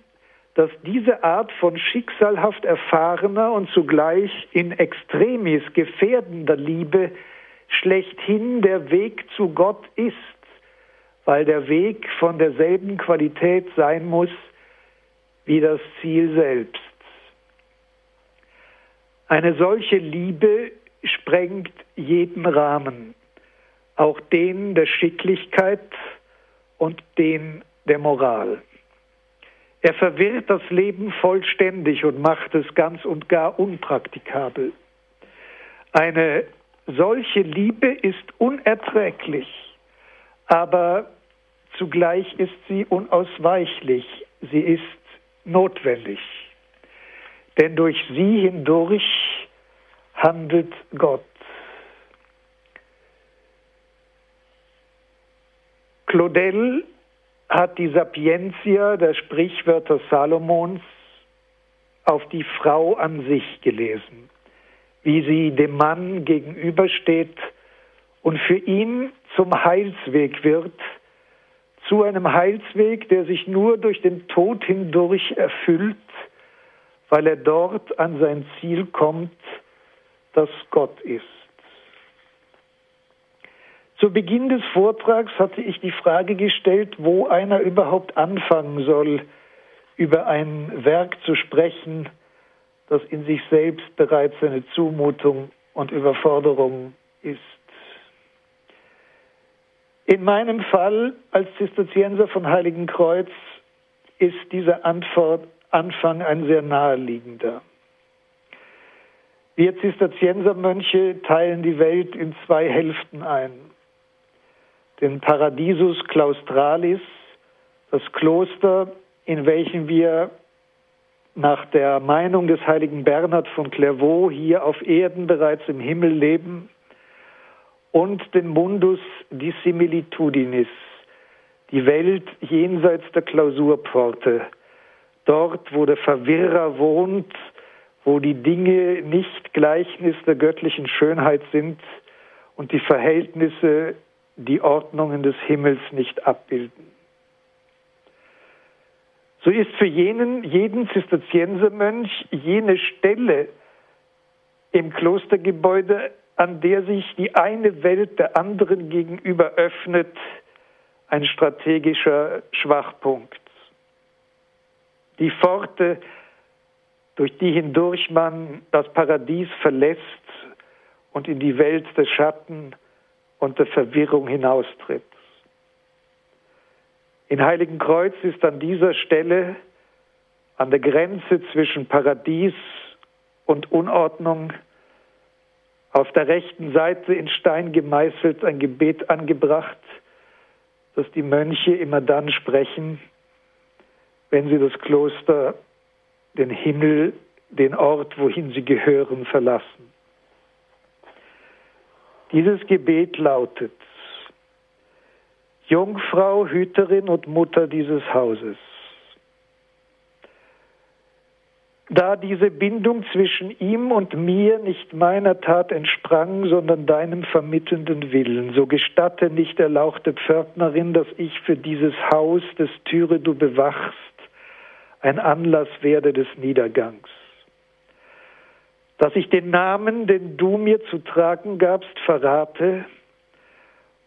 [SPEAKER 1] dass diese Art von schicksalhaft erfahrener und zugleich in extremis gefährdender Liebe schlechthin der Weg zu Gott ist weil der Weg von derselben Qualität sein muss wie das Ziel selbst. Eine solche Liebe sprengt jeden Rahmen, auch den der Schicklichkeit und den der Moral. Er verwirrt das Leben vollständig und macht es ganz und gar unpraktikabel. Eine solche Liebe ist unerträglich, aber Zugleich ist sie unausweichlich, sie ist notwendig. Denn durch sie hindurch handelt Gott. Claudel hat die Sapientia der Sprichwörter Salomons auf die Frau an sich gelesen, wie sie dem Mann gegenübersteht und für ihn zum Heilsweg wird, zu einem Heilsweg, der sich nur durch den Tod hindurch erfüllt, weil er dort an sein Ziel kommt, das Gott ist. Zu Beginn des Vortrags hatte ich die Frage gestellt, wo einer überhaupt anfangen soll, über ein Werk zu sprechen, das in sich selbst bereits eine Zumutung und Überforderung ist. In meinem Fall als Zisterzienser von Heiligenkreuz ist dieser Antwort, Anfang ein sehr naheliegender. Wir Zisterziensermönche teilen die Welt in zwei Hälften ein. Den Paradisus Claustralis, das Kloster, in welchem wir nach der Meinung des heiligen Bernhard von Clairvaux hier auf Erden bereits im Himmel leben, und den Mundus dissimilitudinis, die Welt jenseits der Klausurpforte, dort, wo der Verwirrer wohnt, wo die Dinge nicht Gleichnis der göttlichen Schönheit sind und die Verhältnisse die Ordnungen des Himmels nicht abbilden. So ist für jenen, jeden Zisterziensermönch jene Stelle im Klostergebäude an der sich die eine Welt der anderen gegenüber öffnet, ein strategischer Schwachpunkt. Die Pforte, durch die hindurch man das Paradies verlässt und in die Welt des Schatten und der Verwirrung hinaustritt. In Heiligenkreuz ist an dieser Stelle, an der Grenze zwischen Paradies und Unordnung, auf der rechten Seite in Stein gemeißelt ein Gebet angebracht, das die Mönche immer dann sprechen, wenn sie das Kloster, den Himmel, den Ort, wohin sie gehören, verlassen. Dieses Gebet lautet, Jungfrau, Hüterin und Mutter dieses Hauses, da diese Bindung zwischen ihm und mir nicht meiner Tat entsprang, sondern deinem vermittelnden Willen, so gestatte nicht, erlauchte Pförtnerin, dass ich für dieses Haus, des Türe du bewachst, ein Anlass werde des Niedergangs. Dass ich den Namen, den du mir zu tragen gabst, verrate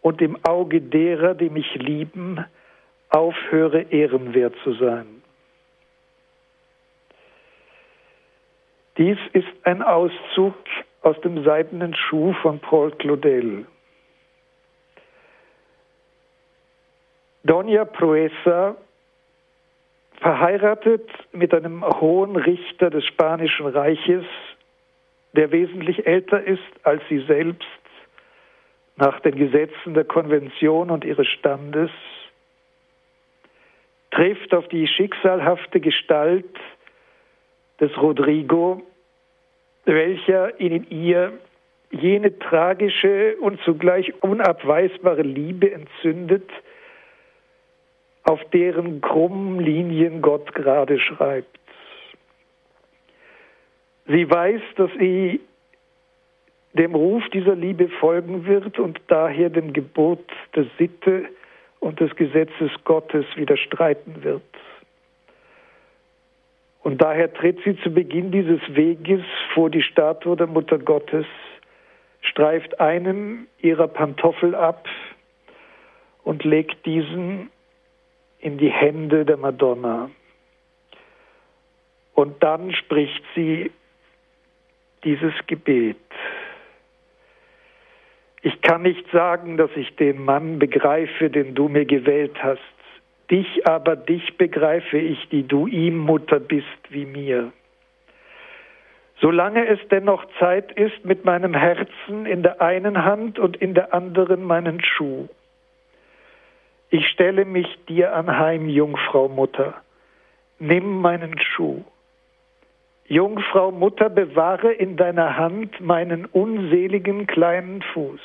[SPEAKER 1] und im Auge derer, die mich lieben, aufhöre ehrenwert zu sein. Dies ist ein Auszug aus dem seidenen Schuh von Paul Claudel. Doña Proesa, verheiratet mit einem hohen Richter des Spanischen Reiches, der wesentlich älter ist als sie selbst nach den Gesetzen der Konvention und ihres Standes, trifft auf die schicksalhafte Gestalt des Rodrigo, welcher in ihr jene tragische und zugleich unabweisbare Liebe entzündet, auf deren krummen Linien Gott gerade schreibt. Sie weiß, dass sie dem Ruf dieser Liebe folgen wird und daher dem Gebot der Sitte und des Gesetzes Gottes widerstreiten wird. Und daher tritt sie zu Beginn dieses Weges vor die Statue der Mutter Gottes, streift einem ihrer Pantoffel ab und legt diesen in die Hände der Madonna. Und dann spricht sie dieses Gebet. Ich kann nicht sagen, dass ich den Mann begreife, den du mir gewählt hast. Dich aber, dich begreife ich, die du ihm Mutter bist wie mir. Solange es dennoch Zeit ist, mit meinem Herzen in der einen Hand und in der anderen meinen Schuh. Ich stelle mich dir anheim, Jungfrau Mutter. Nimm meinen Schuh. Jungfrau Mutter, bewahre in deiner Hand meinen unseligen kleinen Fuß.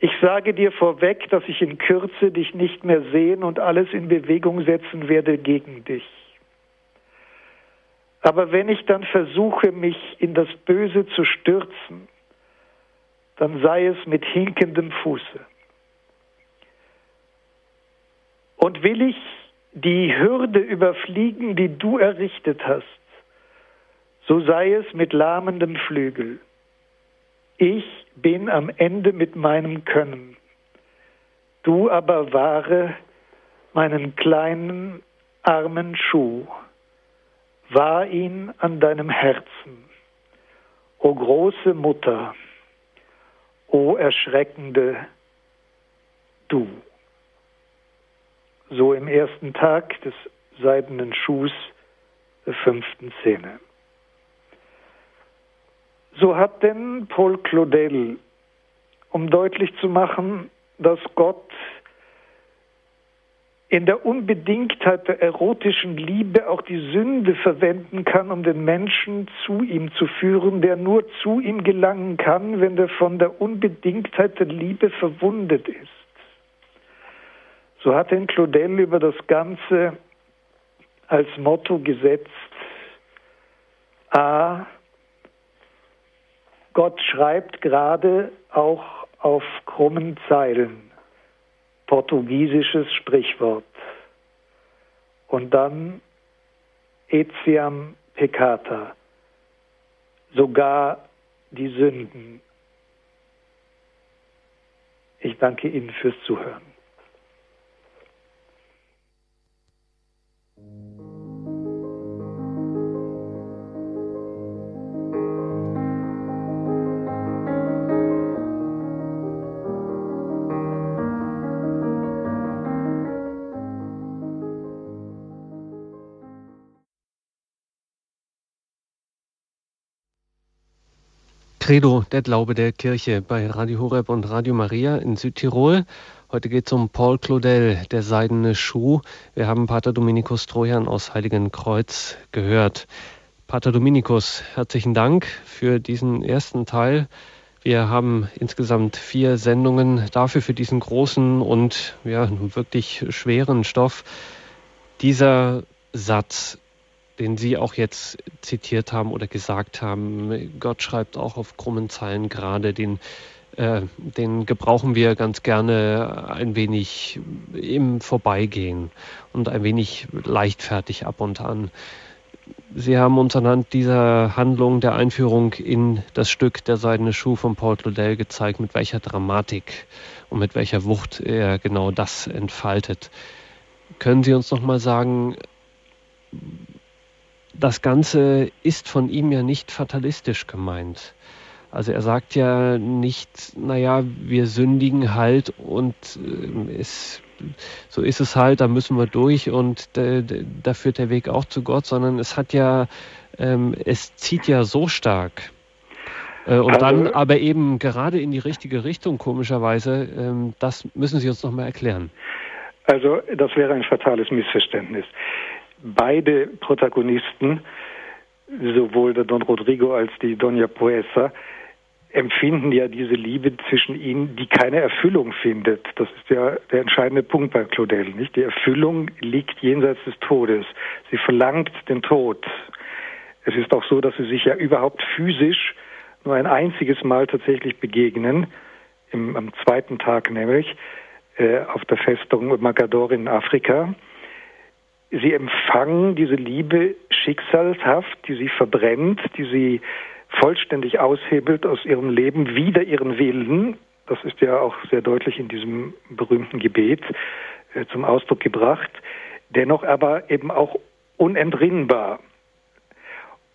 [SPEAKER 1] Ich
[SPEAKER 2] sage dir vorweg, dass ich in Kürze dich nicht mehr sehen und alles in Bewegung setzen werde gegen dich. Aber wenn ich dann versuche, mich in das Böse zu stürzen, dann sei es mit hinkendem Fuße. Und will ich die Hürde überfliegen, die du errichtet hast, so sei es mit lahmendem Flügel. Ich bin am Ende mit meinem Können. Du aber wahre meinen kleinen armen Schuh, wahr ihn an deinem Herzen. O große Mutter, o erschreckende Du. So im ersten Tag des seidenen Schuhs der fünften Szene. So hat denn Paul Claudel, um deutlich zu machen, dass Gott in der Unbedingtheit der erotischen Liebe auch die Sünde verwenden kann, um den Menschen zu ihm zu führen, der nur zu ihm gelangen kann, wenn er von der Unbedingtheit der Liebe verwundet ist. So hat denn Claudel über das Ganze als Motto gesetzt, A, Gott schreibt gerade auch auf krummen Zeilen, portugiesisches Sprichwort. Und dann etiam peccata, sogar die Sünden. Ich danke Ihnen fürs Zuhören.
[SPEAKER 3] Credo, der Glaube der Kirche bei Radio Horeb und Radio Maria in Südtirol. Heute geht es um Paul Claudel, der seidene Schuh. Wir haben Pater Dominikus Trojan aus Heiligenkreuz gehört. Pater Dominikus, herzlichen Dank für diesen ersten Teil. Wir haben insgesamt vier Sendungen dafür, für diesen großen und ja, wirklich schweren Stoff. Dieser Satz, den Sie auch jetzt zitiert haben oder gesagt haben. Gott schreibt auch auf krummen Zeilen gerade, den, äh, den gebrauchen wir ganz gerne ein wenig im Vorbeigehen und ein wenig leichtfertig ab und an. Sie haben uns anhand dieser Handlung der Einführung in das Stück Der seidene Schuh von Paul Claudel gezeigt, mit welcher Dramatik und mit welcher Wucht er genau das entfaltet. Können Sie uns noch mal sagen, das Ganze ist von ihm ja nicht fatalistisch gemeint. Also er sagt ja nicht, naja, wir sündigen halt und äh, es, so ist es halt, da müssen wir durch und äh, da führt der Weg auch zu Gott, sondern es hat ja, ähm, es zieht ja so stark. Äh, und also, dann aber eben gerade in die richtige Richtung, komischerweise, ähm, das müssen Sie uns nochmal erklären.
[SPEAKER 1] Also das wäre ein fatales Missverständnis beide Protagonisten, sowohl der Don Rodrigo als die Doña Poesa, empfinden ja diese Liebe zwischen ihnen, die keine Erfüllung findet. Das ist ja der entscheidende Punkt bei Claudel, nicht? Die Erfüllung liegt jenseits des Todes. Sie verlangt den Tod. Es ist auch so, dass sie sich ja überhaupt physisch nur ein einziges Mal tatsächlich begegnen, im, am zweiten Tag nämlich, äh, auf der Festung Magador in Afrika sie empfangen diese Liebe schicksalshaft, die sie verbrennt, die sie vollständig aushebelt aus ihrem Leben wider ihren Willen. Das ist ja auch sehr deutlich in diesem berühmten Gebet äh, zum Ausdruck gebracht. Dennoch aber eben auch unentrinnbar.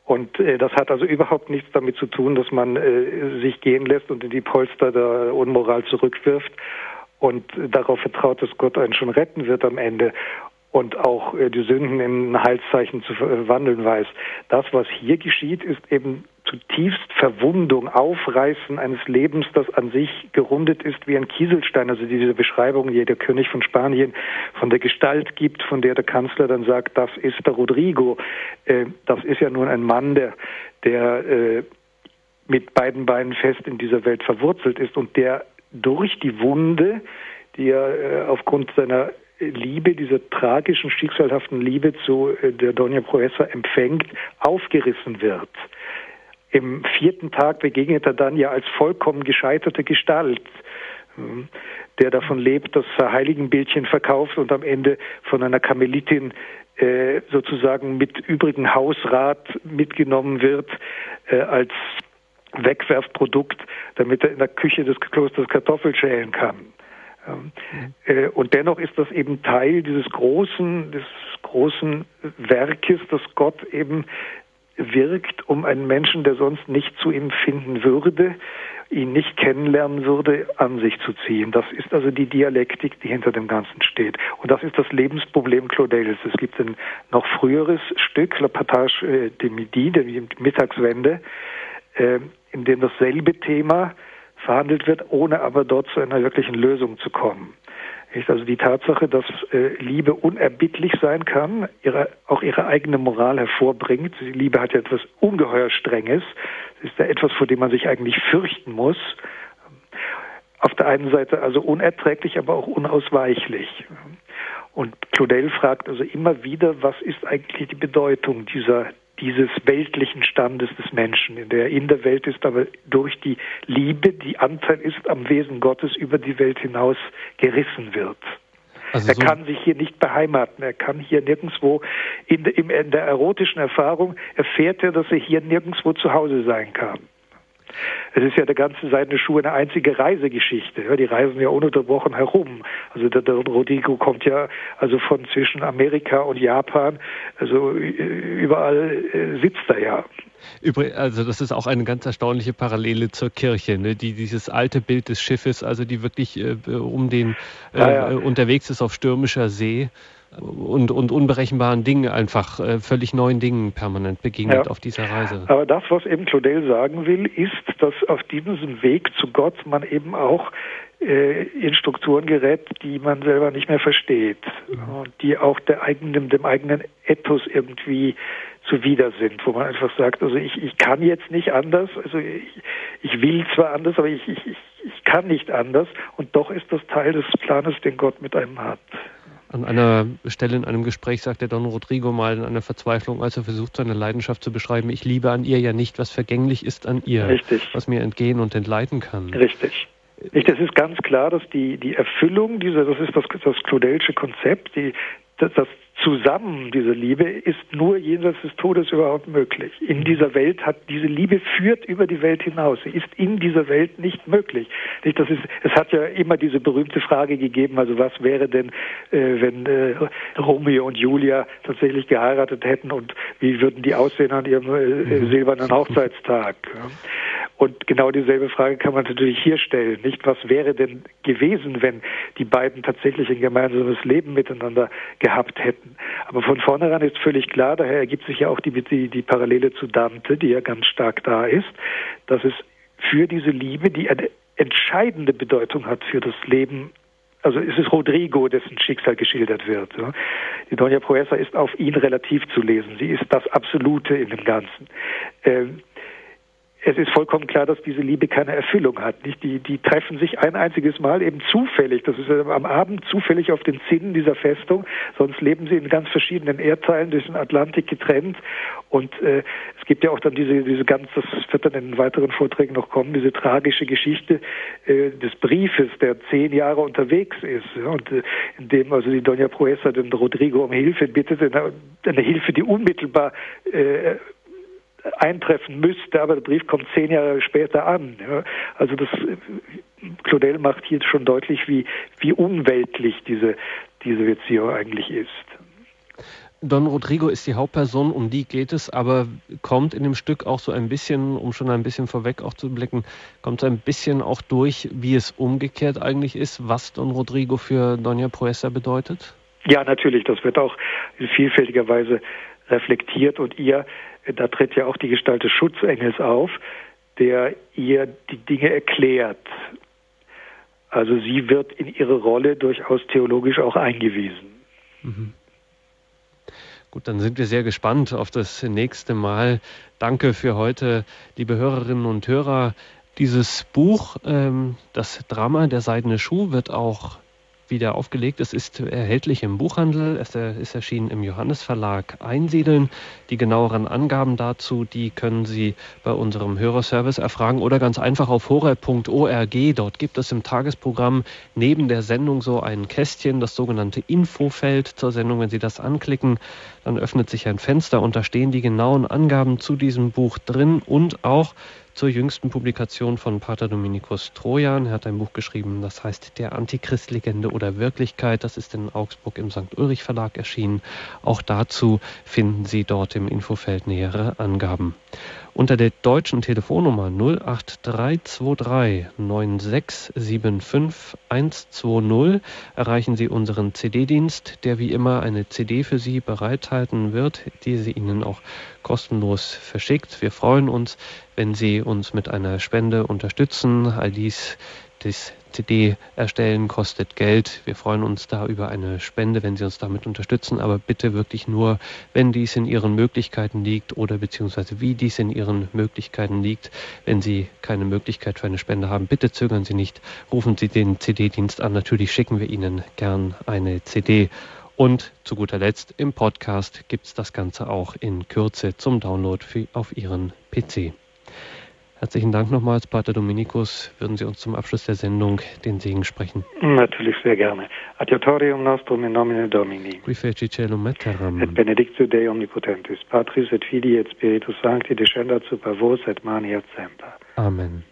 [SPEAKER 1] Und äh, das hat also überhaupt nichts damit zu tun, dass man äh, sich gehen lässt und in die Polster der Unmoral zurückwirft und darauf vertraut, dass Gott einen schon retten wird am Ende und auch äh, die Sünden in Heilszeichen zu verwandeln weiß. Das, was hier geschieht, ist eben zutiefst Verwundung, Aufreißen eines Lebens, das an sich gerundet ist wie ein Kieselstein. Also diese Beschreibung, die der König von Spanien von der Gestalt gibt, von der der Kanzler dann sagt, das ist der Rodrigo. Äh, das ist ja nun ein Mann, der, der äh, mit beiden Beinen fest in dieser Welt verwurzelt ist und der durch die Wunde, die er äh, aufgrund seiner Liebe, dieser tragischen, schicksalhaften Liebe zu äh, der Dona Proessa empfängt, aufgerissen wird. Im vierten Tag begegnet er dann ja als vollkommen gescheiterte Gestalt, ähm, der davon lebt, dass er Heiligenbildchen verkauft und am Ende von einer Karmelitin äh, sozusagen mit übrigen Hausrat mitgenommen wird äh, als Wegwerfprodukt, damit er in der Küche des Klosters Kartoffel schälen kann. Ähm, äh, und dennoch ist das eben Teil dieses großen, des großen Werkes, das Gott eben wirkt, um einen Menschen, der sonst nicht zu ihm finden würde, ihn nicht kennenlernen würde, an sich zu ziehen. Das ist also die Dialektik, die hinter dem Ganzen steht. Und das ist das Lebensproblem Claudels. Es gibt ein noch früheres Stück, La Partage de Midi, die Mittagswende, äh, in dem dasselbe Thema verhandelt wird, ohne aber dort zu einer wirklichen Lösung zu kommen. Also die Tatsache, dass äh, Liebe unerbittlich sein kann, ihre, auch ihre eigene Moral hervorbringt. Liebe hat ja etwas ungeheuer Strenges. Es ist ja etwas, vor dem man sich eigentlich fürchten muss. Auf der einen Seite also unerträglich, aber auch unausweichlich. Und Claudel fragt also immer wieder, was ist eigentlich die Bedeutung dieser dieses weltlichen Standes des Menschen, in der er in der Welt ist, aber durch die Liebe, die Anteil ist am Wesen Gottes, über die Welt hinaus gerissen wird. Also er so kann sich hier nicht beheimaten. Er kann hier nirgendwo in, in der erotischen Erfahrung erfährt er, dass er hier nirgendwo zu Hause sein kann. Es ist ja der ganze Seidene Schuh eine einzige Reisegeschichte. Ja, die reisen ja ununterbrochen herum. Also der, der Rodrigo kommt ja also von zwischen Amerika und Japan, also überall äh, sitzt er ja.
[SPEAKER 3] Übrigens, also das ist auch eine ganz erstaunliche Parallele zur Kirche, ne? die dieses alte Bild des Schiffes, also die wirklich äh, um den äh, ja, ja. unterwegs ist auf stürmischer See und, und unberechenbaren Dingen einfach, äh, völlig neuen Dingen permanent begegnet ja. auf dieser Reise.
[SPEAKER 1] Aber das, was eben Claudel sagen will, ist, dass auf diesem Weg zu Gott man eben auch äh, in Strukturen gerät, die man selber nicht mehr versteht und die auch der eigenen, dem eigenen Ethos irgendwie zuwider sind, wo man einfach sagt, also ich, ich kann jetzt nicht anders, also ich, ich will zwar anders, aber ich, ich, ich kann nicht anders und doch ist das Teil des Planes, den Gott mit einem hat.
[SPEAKER 3] An einer Stelle in einem Gespräch sagt der Don Rodrigo mal in einer Verzweiflung, als er versucht, seine Leidenschaft zu beschreiben, ich liebe an ihr ja nicht, was vergänglich ist an ihr,
[SPEAKER 1] Richtig.
[SPEAKER 3] was mir entgehen und entleiten kann.
[SPEAKER 1] Richtig. Nicht, es ist ganz klar, dass die, die Erfüllung dieser, das ist das, das Claudelsche Konzept, die, das, das zusammen, diese Liebe, ist nur jenseits des Todes überhaupt möglich. In dieser Welt hat diese Liebe führt über die Welt hinaus. Sie ist in dieser Welt nicht möglich. Nicht, das ist, es hat ja immer diese berühmte Frage gegeben, also was wäre denn, äh, wenn äh, Romeo und Julia tatsächlich geheiratet hätten und wie würden die aussehen an ihrem äh, mhm. silbernen Hochzeitstag? Ja. Und genau dieselbe Frage kann man natürlich hier stellen, nicht? Was wäre denn gewesen, wenn die beiden tatsächlich ein gemeinsames Leben miteinander gehabt hätten? Aber von vornherein ist völlig klar, daher ergibt sich ja auch die, die, die Parallele zu Dante, die ja ganz stark da ist, dass es für diese Liebe, die eine entscheidende Bedeutung hat für das Leben also es ist Rodrigo, dessen Schicksal geschildert wird. Die Doña Proesa ist auf ihn relativ zu lesen. Sie ist das Absolute in dem Ganzen. Es ist vollkommen klar, dass diese Liebe keine Erfüllung hat. Nicht? Die, die treffen sich ein einziges Mal eben zufällig. Das ist am Abend zufällig auf den Zinnen dieser Festung. Sonst leben sie in ganz verschiedenen Erdteilen durch den Atlantik getrennt. Und äh, es gibt ja auch dann diese, diese ganz, das wird dann in weiteren Vorträgen noch kommen, diese tragische Geschichte äh, des Briefes, der zehn Jahre unterwegs ist. Und äh, in dem also die Doña Proesa den Rodrigo um Hilfe bittet, eine, eine Hilfe, die unmittelbar äh, eintreffen müsste, aber der Brief kommt zehn Jahre später an. Ja. Also das Claudel macht hier schon deutlich, wie, wie unweltlich diese, diese Beziehung eigentlich ist.
[SPEAKER 3] Don Rodrigo ist die Hauptperson, um die geht es, aber kommt in dem Stück auch so ein bisschen, um schon ein bisschen vorweg auch zu blicken, kommt so ein bisschen auch durch, wie es umgekehrt eigentlich ist, was Don Rodrigo für Doña Proesa bedeutet?
[SPEAKER 1] Ja, natürlich, das wird auch in vielfältiger Weise reflektiert und ihr da tritt ja auch die Gestalt des Schutzengels auf, der ihr die Dinge erklärt. Also sie wird in ihre Rolle durchaus theologisch auch eingewiesen. Mhm.
[SPEAKER 3] Gut, dann sind wir sehr gespannt auf das nächste Mal. Danke für heute, liebe Hörerinnen und Hörer. Dieses Buch, ähm, das Drama Der seidene Schuh, wird auch wieder aufgelegt. Es ist erhältlich im Buchhandel. Es ist erschienen im Johannes Einsiedeln. Die genaueren Angaben dazu, die können Sie bei unserem Hörerservice erfragen oder ganz einfach auf horeb.org. Dort gibt es im Tagesprogramm neben der Sendung so ein Kästchen, das sogenannte Infofeld zur Sendung. Wenn Sie das anklicken, dann öffnet sich ein Fenster und da stehen die genauen Angaben zu diesem Buch drin und auch zur jüngsten Publikation von Pater Dominikus Trojan. Er hat ein Buch geschrieben, das heißt Der Antichrist-Legende oder Wirklichkeit. Das ist in Augsburg im St. Ulrich Verlag erschienen. Auch dazu finden Sie dort im Infofeld nähere Angaben. Unter der deutschen Telefonnummer 08323 9675 120 erreichen Sie unseren CD-Dienst, der wie immer eine CD für Sie bereithalten wird, die Sie Ihnen auch kostenlos verschickt. Wir freuen uns, wenn Sie uns mit einer Spende unterstützen. All dies das CD erstellen kostet Geld. Wir freuen uns da über eine Spende, wenn Sie uns damit unterstützen, aber bitte wirklich nur, wenn dies in Ihren Möglichkeiten liegt oder beziehungsweise wie dies in Ihren Möglichkeiten liegt. Wenn Sie keine Möglichkeit für eine Spende haben, bitte zögern Sie nicht, rufen Sie den CD-Dienst an. Natürlich schicken wir Ihnen gern eine CD. Und zu guter Letzt im Podcast gibt es das Ganze auch in Kürze zum Download für, auf Ihren PC. Herzlichen Dank nochmals, Pater Dominikus. Würden Sie uns zum Abschluss der Sendung den Segen sprechen?
[SPEAKER 2] Natürlich, sehr gerne. Adiutorium nostrum in nomine Domini.
[SPEAKER 3] Qui feci celum et terram.
[SPEAKER 2] Et benedictio Dei omnipotentis, Patris et Filii et Spiritus Sancti, descendat super vos et mani et semper.
[SPEAKER 3] Amen.